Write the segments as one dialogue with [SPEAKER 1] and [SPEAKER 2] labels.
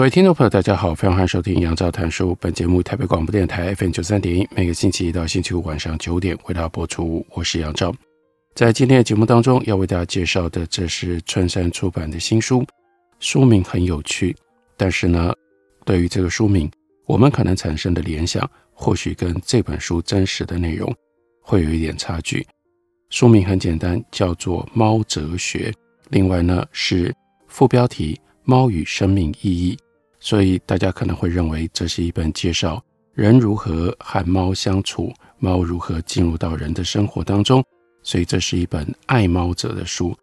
[SPEAKER 1] 各位听众朋友，大家好，非常欢迎收听杨照谈书。本节目台北广播电台 FM 九三点一，每个星期一到星期五晚上九点为大家播出。我是杨照，在今天的节目当中，要为大家介绍的，这是春山出版的新书，书名很有趣，但是呢，对于这个书名，我们可能产生的联想，或许跟这本书真实的内容会有一点差距。书名很简单，叫做《猫哲学》，另外呢是副标题《猫与生命意义》。所以大家可能会认为这是一本介绍人如何和猫相处，猫如何进入到人的生活当中，所以这是一本爱猫者的书。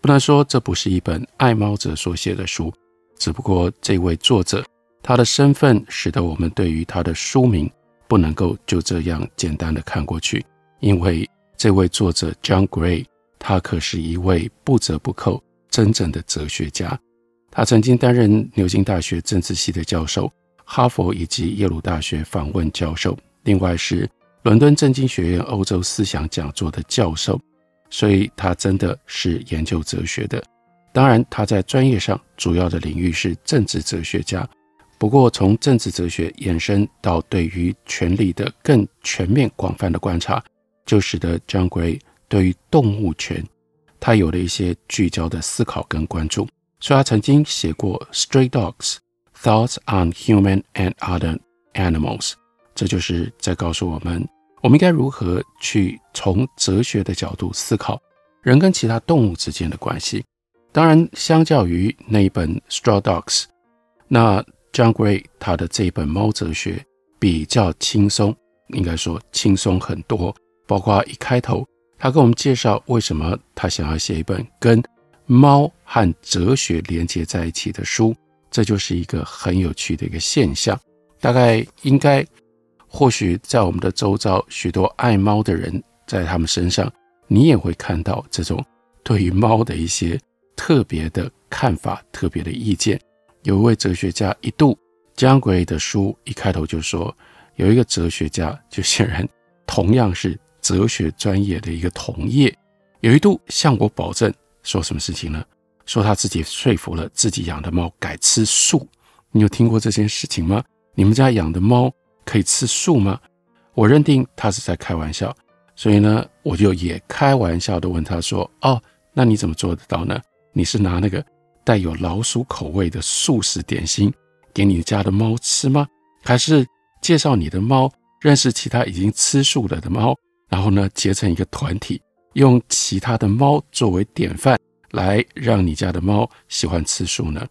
[SPEAKER 1] 不能说这不是一本爱猫者所写的书，只不过这位作者他的身份使得我们对于他的书名不能够就这样简单的看过去，因为这位作者 John Gray 他可是一位不折不扣真正的哲学家。他曾经担任牛津大学政治系的教授，哈佛以及耶鲁大学访问教授，另外是伦敦政经学院欧洲思想讲座的教授，所以他真的是研究哲学的。当然，他在专业上主要的领域是政治哲学家。不过，从政治哲学延伸到对于权力的更全面、广泛的观察，就使得 John Gray 对于动物权，他有了一些聚焦的思考跟关注。所以他曾经写过《Stray Dogs: Thoughts on Human and Other Animals》，这就是在告诉我们，我们应该如何去从哲学的角度思考人跟其他动物之间的关系。当然，相较于那一本《Stray Dogs》，那 John Gray 他的这一本《猫哲学》比较轻松，应该说轻松很多。包括一开头，他跟我们介绍为什么他想要写一本跟猫和哲学连接在一起的书，这就是一个很有趣的一个现象。大概应该，或许在我们的周遭，许多爱猫的人，在他们身上，你也会看到这种对于猫的一些特别的看法、特别的意见。有一位哲学家一度将鬼的书一开头就说，有一个哲学家，就显然同样是哲学专业的一个同业，有一度向我保证。说什么事情呢？说他自己说服了自己养的猫改吃素。你有听过这件事情吗？你们家养的猫可以吃素吗？我认定他是在开玩笑，所以呢，我就也开玩笑的问他说：“哦，那你怎么做得到呢？你是拿那个带有老鼠口味的素食点心给你家的猫吃吗？还是介绍你的猫认识其他已经吃素了的猫，然后呢，结成一个团体？”用其他的猫作为典范，来让你家的猫喜欢吃素呢？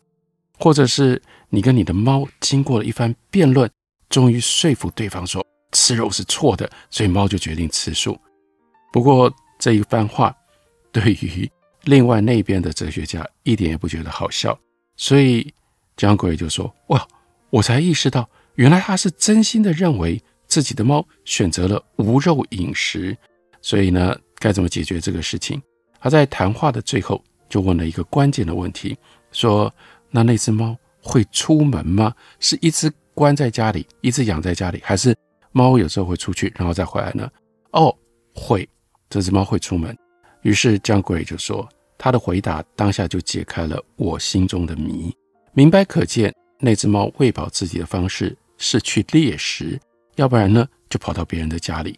[SPEAKER 1] 或者是你跟你的猫经过了一番辩论，终于说服对方说吃肉是错的，所以猫就决定吃素。不过这一番话对于另外那边的哲学家一点也不觉得好笑，所以姜鬼就说：“哇，我才意识到，原来他是真心的认为自己的猫选择了无肉饮食，所以呢。”该怎么解决这个事情？他在谈话的最后就问了一个关键的问题，说：“那那只猫会出门吗？是一直关在家里，一直养在家里，还是猫有时候会出去，然后再回来呢？”哦，会，这只猫会出门。于是 John Gray 就说，他的回答当下就解开了我心中的谜。明白可见，那只猫喂饱自己的方式是去猎食，要不然呢，就跑到别人的家里。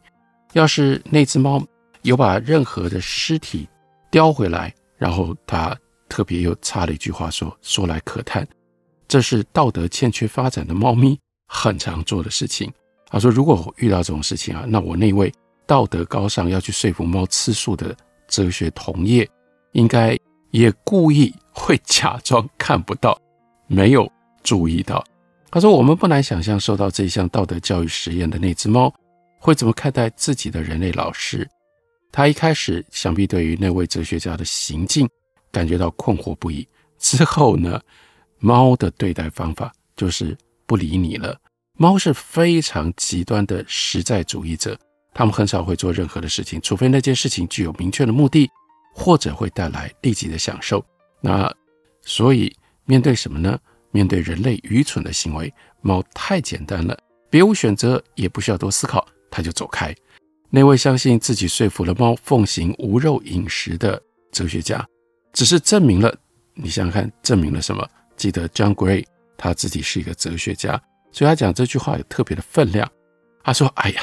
[SPEAKER 1] 要是那只猫，有把任何的尸体叼回来，然后他特别又插了一句话说：“说来可叹，这是道德欠缺发展的猫咪很常做的事情。”他说：“如果我遇到这种事情啊，那我那位道德高尚要去说服猫吃素的哲学同业，应该也故意会假装看不到，没有注意到。”他说：“我们不难想象，受到这项道德教育实验的那只猫会怎么看待自己的人类老师。”他一开始想必对于那位哲学家的行径感觉到困惑不已。之后呢，猫的对待方法就是不理你了。猫是非常极端的实在主义者，他们很少会做任何的事情，除非那件事情具有明确的目的，或者会带来立即的享受。那所以面对什么呢？面对人类愚蠢的行为，猫太简单了，别无选择，也不需要多思考，它就走开。那位相信自己说服了猫奉行无肉饮食的哲学家，只是证明了，你想想看，证明了什么？记得 John Gray 他自己是一个哲学家，所以他讲这句话有特别的分量。他说：“哎呀，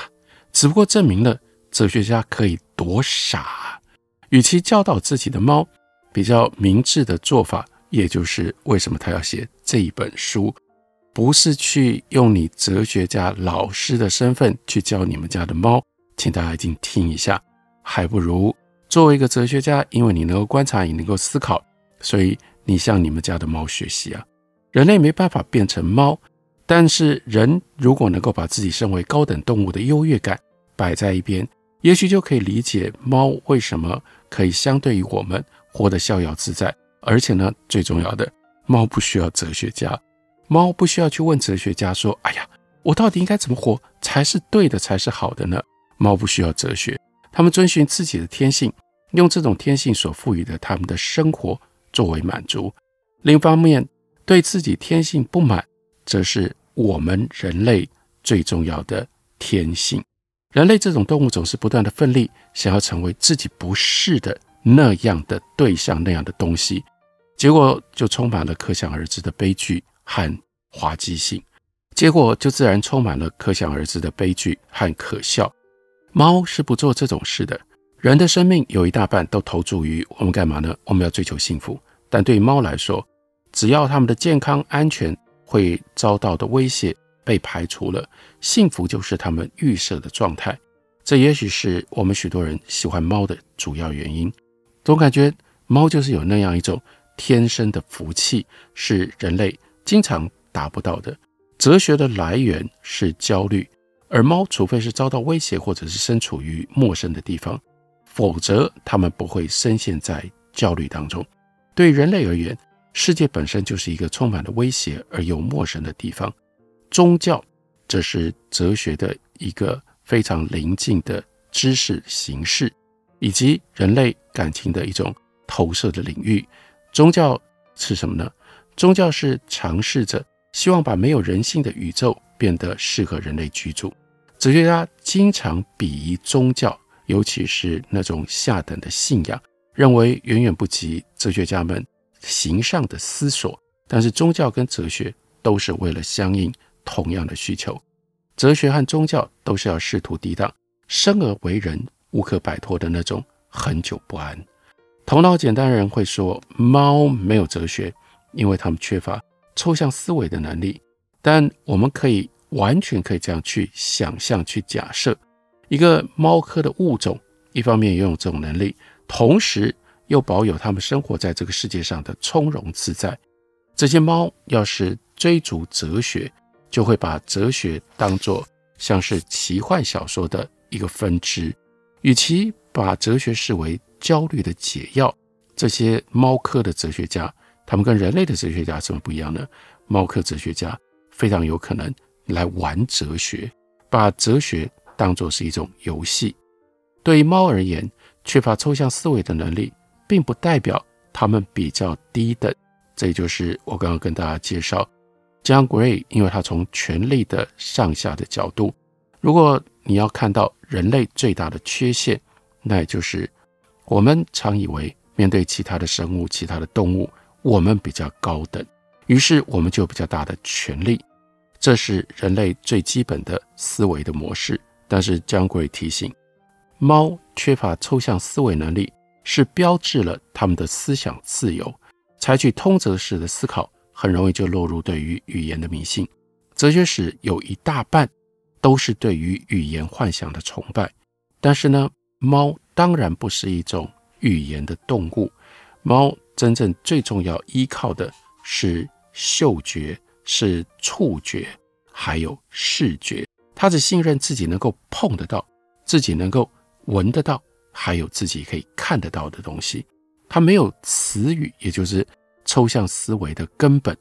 [SPEAKER 1] 只不过证明了哲学家可以多傻！与其教导自己的猫，比较明智的做法，也就是为什么他要写这一本书，不是去用你哲学家老师的身份去教你们家的猫。”请大家一定听一下，还不如作为一个哲学家，因为你能够观察，也能够思考，所以你向你们家的猫学习啊。人类没办法变成猫，但是人如果能够把自己身为高等动物的优越感摆在一边，也许就可以理解猫为什么可以相对于我们活得逍遥自在。而且呢，最重要的，猫不需要哲学家，猫不需要去问哲学家说：“哎呀，我到底应该怎么活才是对的，才是好的呢？”猫不需要哲学，它们遵循自己的天性，用这种天性所赋予的他们的生活作为满足。另一方面，对自己天性不满，则是我们人类最重要的天性。人类这种动物总是不断的奋力，想要成为自己不是的那样的对象，那样的东西，结果就充满了可想而知的悲剧和滑稽性，结果就自然充满了可想而知的悲剧和可笑。猫是不做这种事的。人的生命有一大半都投注于我们干嘛呢？我们要追求幸福。但对猫来说，只要它们的健康安全会遭到的威胁被排除了，幸福就是它们预设的状态。这也许是我们许多人喜欢猫的主要原因。总感觉猫就是有那样一种天生的福气，是人类经常达不到的。哲学的来源是焦虑。而猫，除非是遭到威胁，或者是身处于陌生的地方，否则它们不会深陷在焦虑当中。对人类而言，世界本身就是一个充满了威胁而又陌生的地方。宗教，这是哲学的一个非常临近的知识形式，以及人类感情的一种投射的领域。宗教是什么呢？宗教是尝试着希望把没有人性的宇宙变得适合人类居住。哲学家经常鄙夷宗教，尤其是那种下等的信仰，认为远远不及哲学家们形上的思索。但是宗教跟哲学都是为了相应同样的需求，哲学和宗教都是要试图抵挡生而为人无可摆脱的那种恒久不安。头脑简单的人会说，猫没有哲学，因为他们缺乏抽象思维的能力。但我们可以。完全可以这样去想象、去假设，一个猫科的物种，一方面拥有这种能力，同时又保有它们生活在这个世界上的从容自在。这些猫要是追逐哲学，就会把哲学当作像是奇幻小说的一个分支。与其把哲学视为焦虑的解药，这些猫科的哲学家，他们跟人类的哲学家怎么不一样呢？猫科哲学家非常有可能。来玩哲学，把哲学当作是一种游戏。对于猫而言，缺乏抽象思维的能力，并不代表它们比较低等。这也就是我刚刚跟大家介绍，John Gray，因为他从权力的上下的角度，如果你要看到人类最大的缺陷，那也就是我们常以为面对其他的生物、其他的动物，我们比较高等，于是我们就有比较大的权力。这是人类最基本的思维的模式，但是 John Gray 提醒，猫缺乏抽象思维能力，是标志了他们的思想自由。采取通则式的思考，很容易就落入对于语言的迷信。哲学史有一大半都是对于语言幻想的崇拜，但是呢，猫当然不是一种语言的动物，猫真正最重要依靠的是嗅觉。是触觉，还有视觉。他只信任自己能够碰得到，自己能够闻得到，还有自己可以看得到的东西。他没有词语，也就是抽象思维的根本，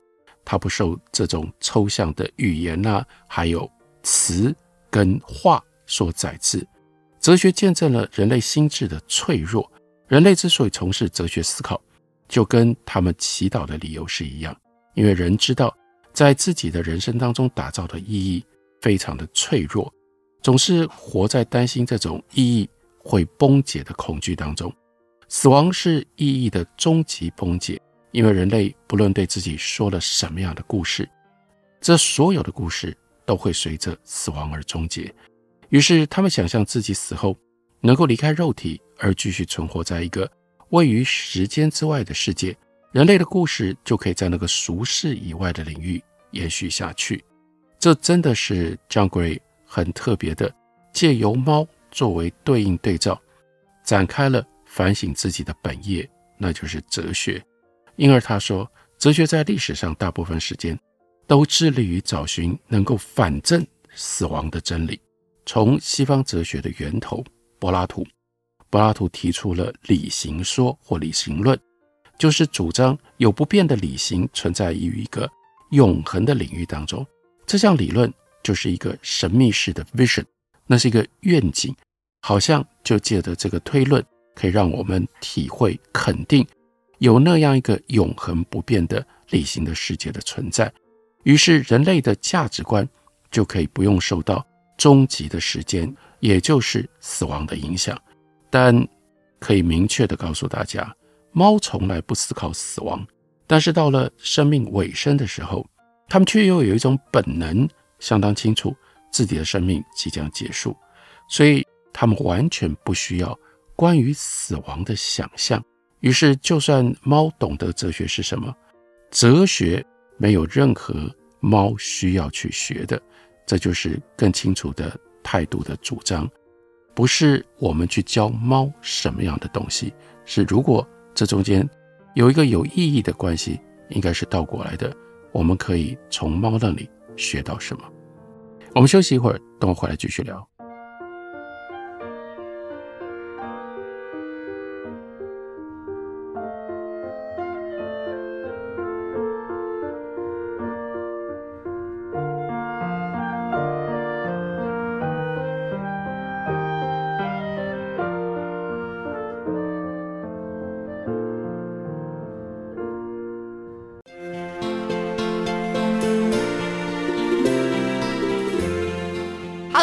[SPEAKER 1] 他不受这种抽象的语言呐、还有词跟话所载制。哲学见证了人类心智的脆弱。人类之所以从事哲学思考，就跟他们祈祷的理由是一样，因为人知道，在自己的人生当中打造的意义非常的脆弱，总是活在担心这种意义会崩解的恐惧当中。死亡是意义的终极崩解，因为人类不论对自己说了什么样的故事，这所有的故事都会随着死亡而终结。于是他们想象自己死后能够离开肉体，而继续存活在一个位于时间之外的世界，人类的故事就可以在那个俗世以外的领域延续下去。这真的是 John Gray 很特别的，借由猫作为对应对照，展开了。反省自己的本业，那就是哲学。因而他说，哲学在历史上大部分时间都致力于找寻能够反证死亡的真理。从西方哲学的源头柏拉图，柏拉图提出了理型说或理型论，就是主张有不变的理型存在于一个永恒的领域当中。这项理论就是一个神秘式的 vision，那是一个愿景，好像就借着这个推论。可以让我们体会、肯定有那样一个永恒不变的理性的世界的存在，于是人类的价值观就可以不用受到终极的时间，也就是死亡的影响。但可以明确地告诉大家，猫从来不思考死亡，但是到了生命尾声的时候，它们却又有一种本能，相当清楚自己的生命即将结束，所以它们完全不需要。关于死亡的想象，于是就算猫懂得哲学是什么，哲学没有任何猫需要去学的，这就是更清楚的态度的主张。不是我们去教猫什么样的东西，是如果这中间有一个有意义的关系，应该是倒过来的。我们可以从猫那里学到什么？我们休息一会儿，等我回来继续聊。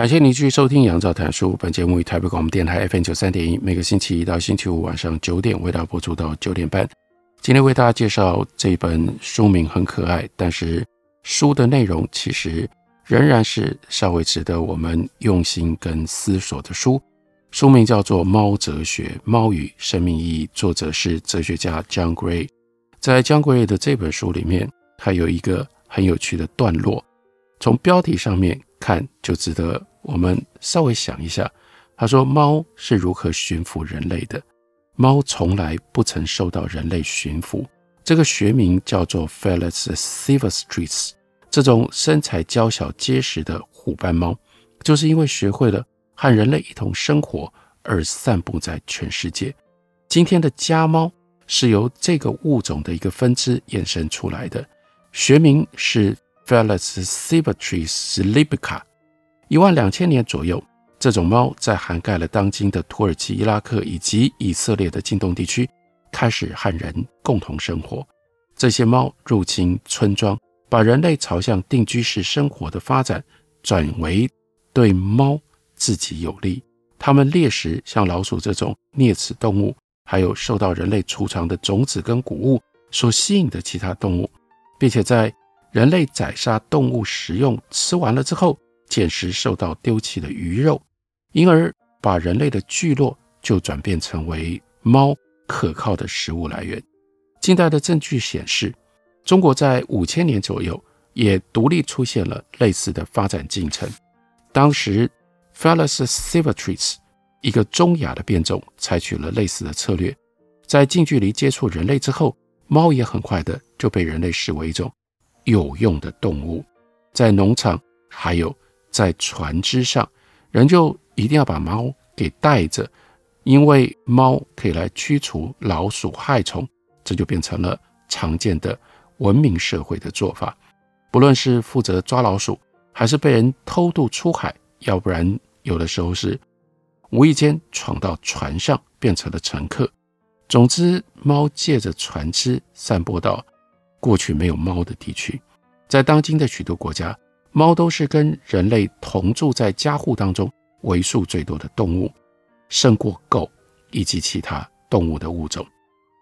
[SPEAKER 1] 感谢您继续收听《杨照谈书》。本节目于台北广播电台 FM 九三点一，每个星期一到星期五晚上九点为大家播出到九点半。今天为大家介绍这本书名很可爱，但是书的内容其实仍然是稍微值得我们用心跟思索的书。书名叫做《猫哲学：猫与生命意义》，作者是哲学家 John Gray。在 John Gray 的这本书里面，他有一个很有趣的段落，从标题上面看就值得。我们稍微想一下，他说：“猫是如何驯服人类的？猫从来不曾受到人类驯服。这个学名叫做 Felis silvestris。这种身材娇小结实的虎斑猫，就是因为学会了和人类一同生活而散布在全世界。今天的家猫是由这个物种的一个分支衍生出来的，学名是 Felis silvestris libica。”一万两千年左右，这种猫在涵盖了当今的土耳其、伊拉克以及以色列的近东地区，开始和人共同生活。这些猫入侵村庄，把人类朝向定居式生活的发展转为对猫自己有利。它们猎食像老鼠这种啮齿动物，还有受到人类储藏的种子跟谷物所吸引的其他动物，并且在人类宰杀动物食用吃完了之后，捡拾受到丢弃的鱼肉。因而，把人类的聚落就转变成为猫可靠的食物来源。近代的证据显示，中国在五千年左右也独立出现了类似的发展进程。当时，Felis s i v a t r i s 一个中亚的变种采取了类似的策略，在近距离接触人类之后，猫也很快的就被人类视为一种有用的动物。在农场，还有在船只上，人就一定要把猫给带着，因为猫可以来驱除老鼠害虫，这就变成了常见的文明社会的做法。不论是负责抓老鼠，还是被人偷渡出海，要不然有的时候是无意间闯到船上变成了乘客。总之，猫借着船只散播到过去没有猫的地区。在当今的许多国家，猫都是跟人类同住在家户当中。为数最多的动物，胜过狗以及其他动物的物种。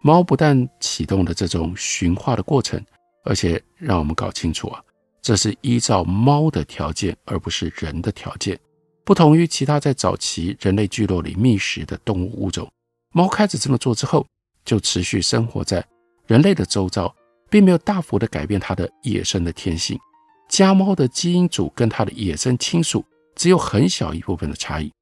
[SPEAKER 1] 猫不但启动了这种驯化的过程，而且让我们搞清楚啊，这是依照猫的条件，而不是人的条件。不同于其他在早期人类聚落里觅食的动物物种，猫开始这么做之后，就持续生活在人类的周遭，并没有大幅的改变它的野生的天性。家猫的基因组跟它的野生亲属。只有很小一部分的差异。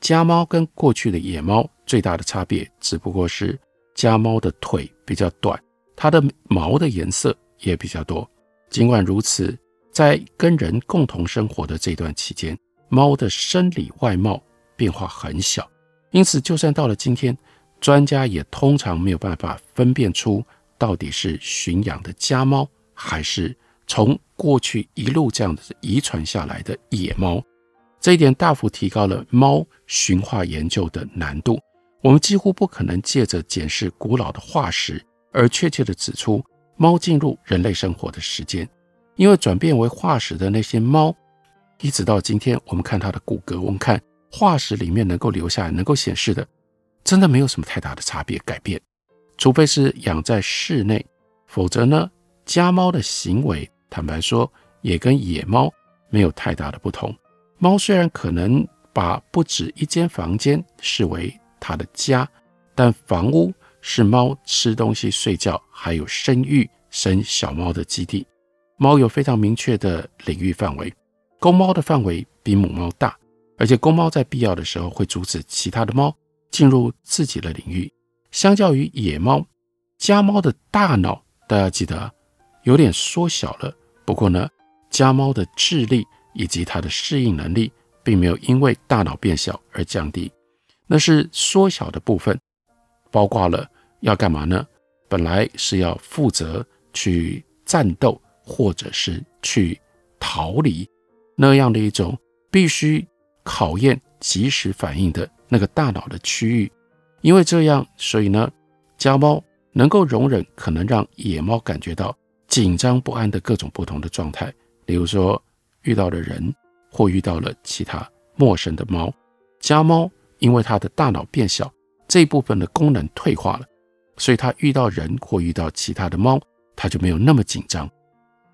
[SPEAKER 1] 家猫跟过去的野猫最大的差别，只不过是家猫的腿比较短，它的毛的颜色也比较多。尽管如此，在跟人共同生活的这段期间，猫的生理外貌变化很小，因此就算到了今天，专家也通常没有办法分辨出到底是驯养的家猫，还是从过去一路这样子遗传下来的野猫。这一点大幅提高了猫驯化研究的难度。我们几乎不可能借着检视古老的化石而确切地指出猫进入人类生活的时间，因为转变为化石的那些猫，一直到今天，我们看它的骨骼，我们看化石里面能够留下来、能够显示的，真的没有什么太大的差别改变。除非是养在室内，否则呢，家猫的行为，坦白说，也跟野猫没有太大的不同。猫虽然可能把不止一间房间视为它的家，但房屋是猫吃东西、睡觉，还有生育、生小猫的基地。猫有非常明确的领域范围，公猫的范围比母猫大，而且公猫在必要的时候会阻止其他的猫进入自己的领域。相较于野猫，家猫的大脑大家记得有点缩小了。不过呢，家猫的智力。以及它的适应能力，并没有因为大脑变小而降低，那是缩小的部分，包括了要干嘛呢？本来是要负责去战斗，或者是去逃离那样的一种必须考验及时反应的那个大脑的区域，因为这样，所以呢，家猫能够容忍可能让野猫感觉到紧张不安的各种不同的状态，比如说。遇到了人，或遇到了其他陌生的猫，家猫因为它的大脑变小，这一部分的功能退化了，所以它遇到人或遇到其他的猫，它就没有那么紧张。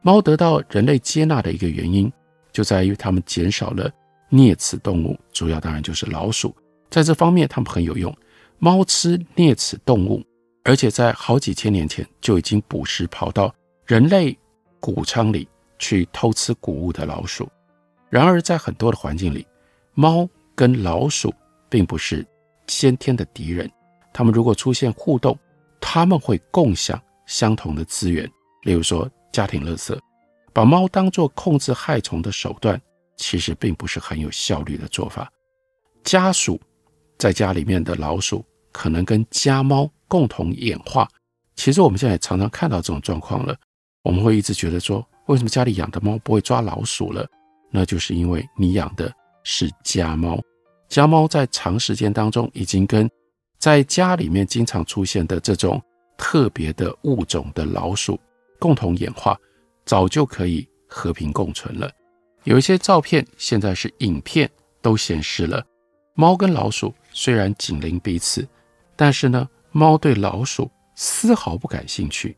[SPEAKER 1] 猫得到人类接纳的一个原因，就在于它们减少了啮齿动物，主要当然就是老鼠，在这方面它们很有用。猫吃啮齿动物，而且在好几千年前就已经捕食跑到人类谷仓里。去偷吃谷物的老鼠。然而，在很多的环境里，猫跟老鼠并不是先天的敌人。它们如果出现互动，它们会共享相同的资源，例如说家庭垃圾。把猫当作控制害虫的手段，其实并不是很有效率的做法。家鼠在家里面的老鼠，可能跟家猫共同演化。其实我们现在常常看到这种状况了。我们会一直觉得说，为什么家里养的猫不会抓老鼠了？那就是因为你养的是家猫，家猫在长时间当中已经跟在家里面经常出现的这种特别的物种的老鼠共同演化，早就可以和平共存了。有一些照片，现在是影片，都显示了猫跟老鼠虽然紧邻彼此，但是呢，猫对老鼠丝毫不感兴趣。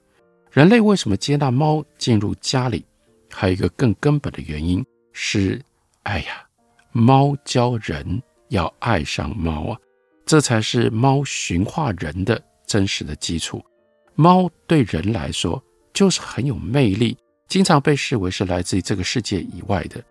[SPEAKER 1] 人类为什么接纳猫进入家里？还有一个更根本的原因是，哎呀，猫教人要爱上猫啊，这才是猫驯化人的真实的基础。猫对人来说就是很有魅力。经常被视为是来自于这个世界以外的。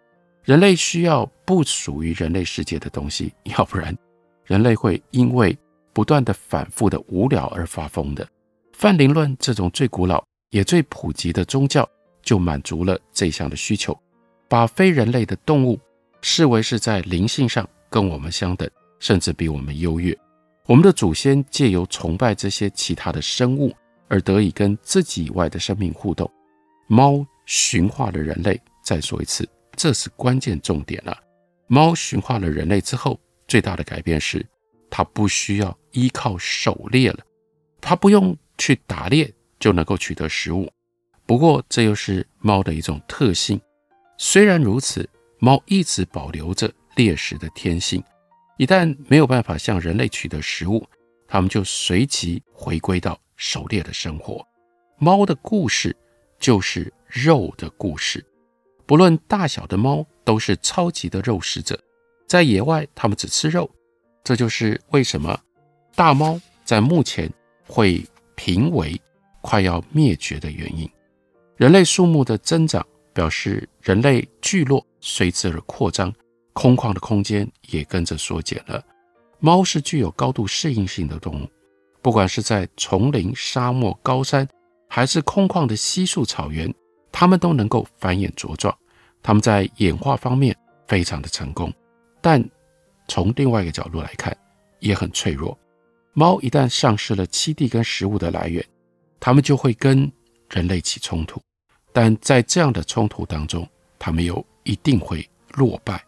[SPEAKER 1] 人类需要不属于人类世界的东西，要不然人类会因为不断的反复的无聊而发疯的。泛灵论这种最古老也最普及的宗教，就满足了这项的需求，把非人类的动物视为是在灵性上跟我们相等，甚至比我们优越。我们的祖先借由崇拜这些其他的生物，而得以跟自己以外的生命互动。猫驯化了人类。再说一次，这是关键重点了。猫驯化了人类之后，最大的改变是，它不需要依靠狩猎了，它不用去打猎就能够取得食物。不过，这又是猫的一种特性。虽然如此，猫一直保留着猎食的天性。一旦没有办法向人类取得食物，它们就随即回归到狩猎的生活。猫的故事。就是肉的故事，不论大小的猫都是超级的肉食者，在野外它们只吃肉，这就是为什么大猫在目前会评为快要灭绝的原因。人类数目的增长表示人类聚落随之而扩张，空旷的空间也跟着缩减了。猫是具有高度适应性的动物，不管是在丛林、沙漠、高山。还是空旷的稀树草原，它们都能够繁衍茁壮。它们在演化方面非常的成功，但从另外一个角度来看，也很脆弱。猫一旦丧失了栖地跟食物的来源，它们就会跟人类起冲突。但在这样的冲突当中，它们又一定会落败。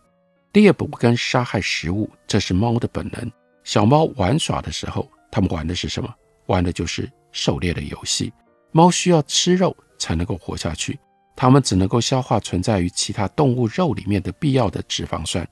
[SPEAKER 1] 猎捕跟杀害食物，这是猫的本能。小猫玩耍的时候，它们玩的是什么？玩的就是狩猎的游戏。猫需要吃肉才能够活下去，它们只能够消化存在于其他动物肉里面的必要的脂肪酸。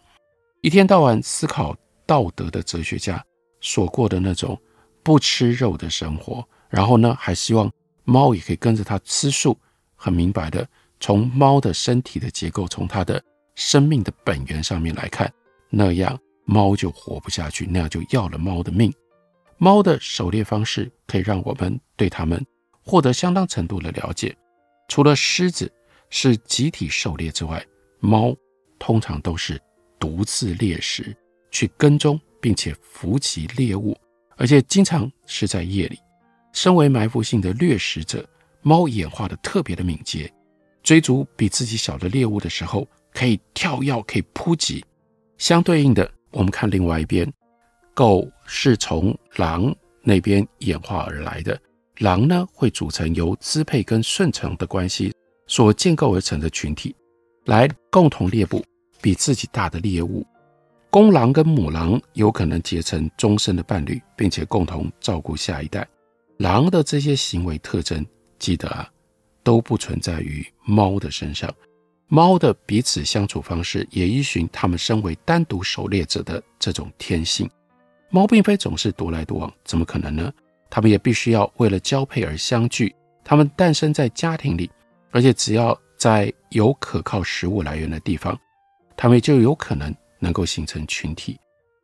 [SPEAKER 1] 一天到晚思考道德的哲学家所过的那种不吃肉的生活，然后呢，还希望猫也可以跟着它吃素。很明白的，从猫的身体的结构，从它的生命的本源上面来看，那样猫就活不下去，那样就要了猫的命。猫的狩猎方式可以让我们对它们。获得相当程度的了解，除了狮子是集体狩猎之外，猫通常都是独自猎食，去跟踪并且伏击猎物，而且经常是在夜里。身为埋伏性的掠食者，猫演化的特别的敏捷，追逐比自己小的猎物的时候，可以跳跃，可以扑击。相对应的，我们看另外一边，狗是从狼那边演化而来的。狼呢，会组成由支配跟顺从的关系所建构而成的群体，来共同猎捕比自己大的猎物。公狼跟母狼有可能结成终身的伴侣，并且共同照顾下一代。狼的这些行为特征，记得啊，都不存在于猫的身上。猫的彼此相处方式也依循它们身为单独狩猎者的这种天性。猫并非总是独来独往，怎么可能呢？它们也必须要为了交配而相聚。它们诞生在家庭里，而且只要在有可靠食物来源的地方，他们就有可能能够形成群体。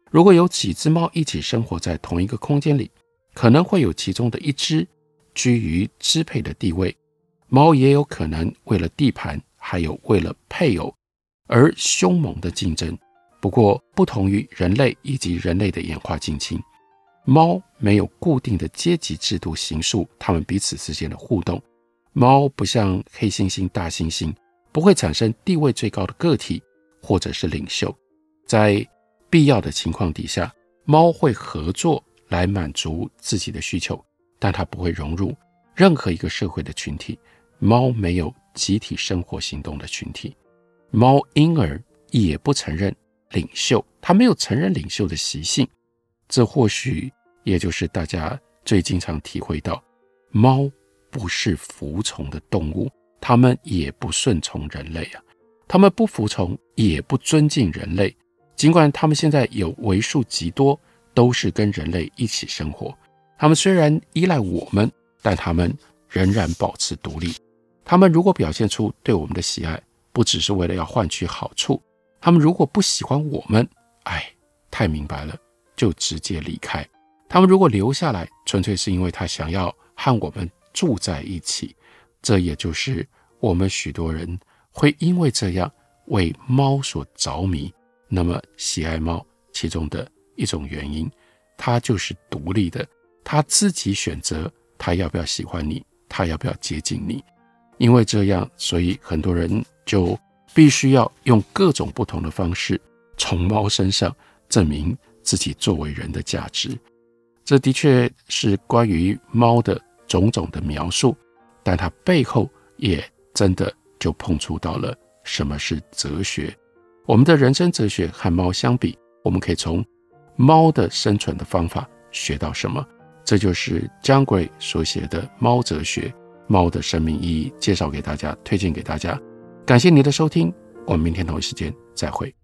[SPEAKER 1] 如果有几只猫一起生活在同一个空间里，可能会有其中的一只居于支配的地位。猫也有可能为了地盘，还有为了配偶而凶猛的竞争。不过，不同于人类以及人类的演化近亲。猫没有固定的阶级制度形塑它们彼此之间的互动。猫不像黑猩猩、大猩猩，不会产生地位最高的个体或者是领袖。在必要的情况底下，猫会合作来满足自己的需求，但它不会融入任何一个社会的群体。猫没有集体生活行动的群体。猫因而也不承认领袖，它没有承认领袖的习性。这或许也就是大家最经常体会到，猫不是服从的动物，它们也不顺从人类啊，它们不服从，也不尊敬人类。尽管它们现在有为数极多都是跟人类一起生活，它们虽然依赖我们，但它们仍然保持独立。它们如果表现出对我们的喜爱，不只是为了要换取好处，它们如果不喜欢我们，哎，太明白了。就直接离开。他们如果留下来，纯粹是因为他想要和我们住在一起。这也就是我们许多人会因为这样为猫所着迷，那么喜爱猫其中的一种原因。它就是独立的，它自己选择它要不要喜欢你，它要不要接近你。因为这样，所以很多人就必须要用各种不同的方式从猫身上证明。自己作为人的价值，这的确是关于猫的种种的描述，但它背后也真的就碰触到了什么是哲学。我们的人生哲学和猫相比，我们可以从猫的生存的方法学到什么？这就是江鬼所写的《猫哲学》，猫的生命意义，介绍给大家，推荐给大家。感谢您的收听，我们明天同一时间再会。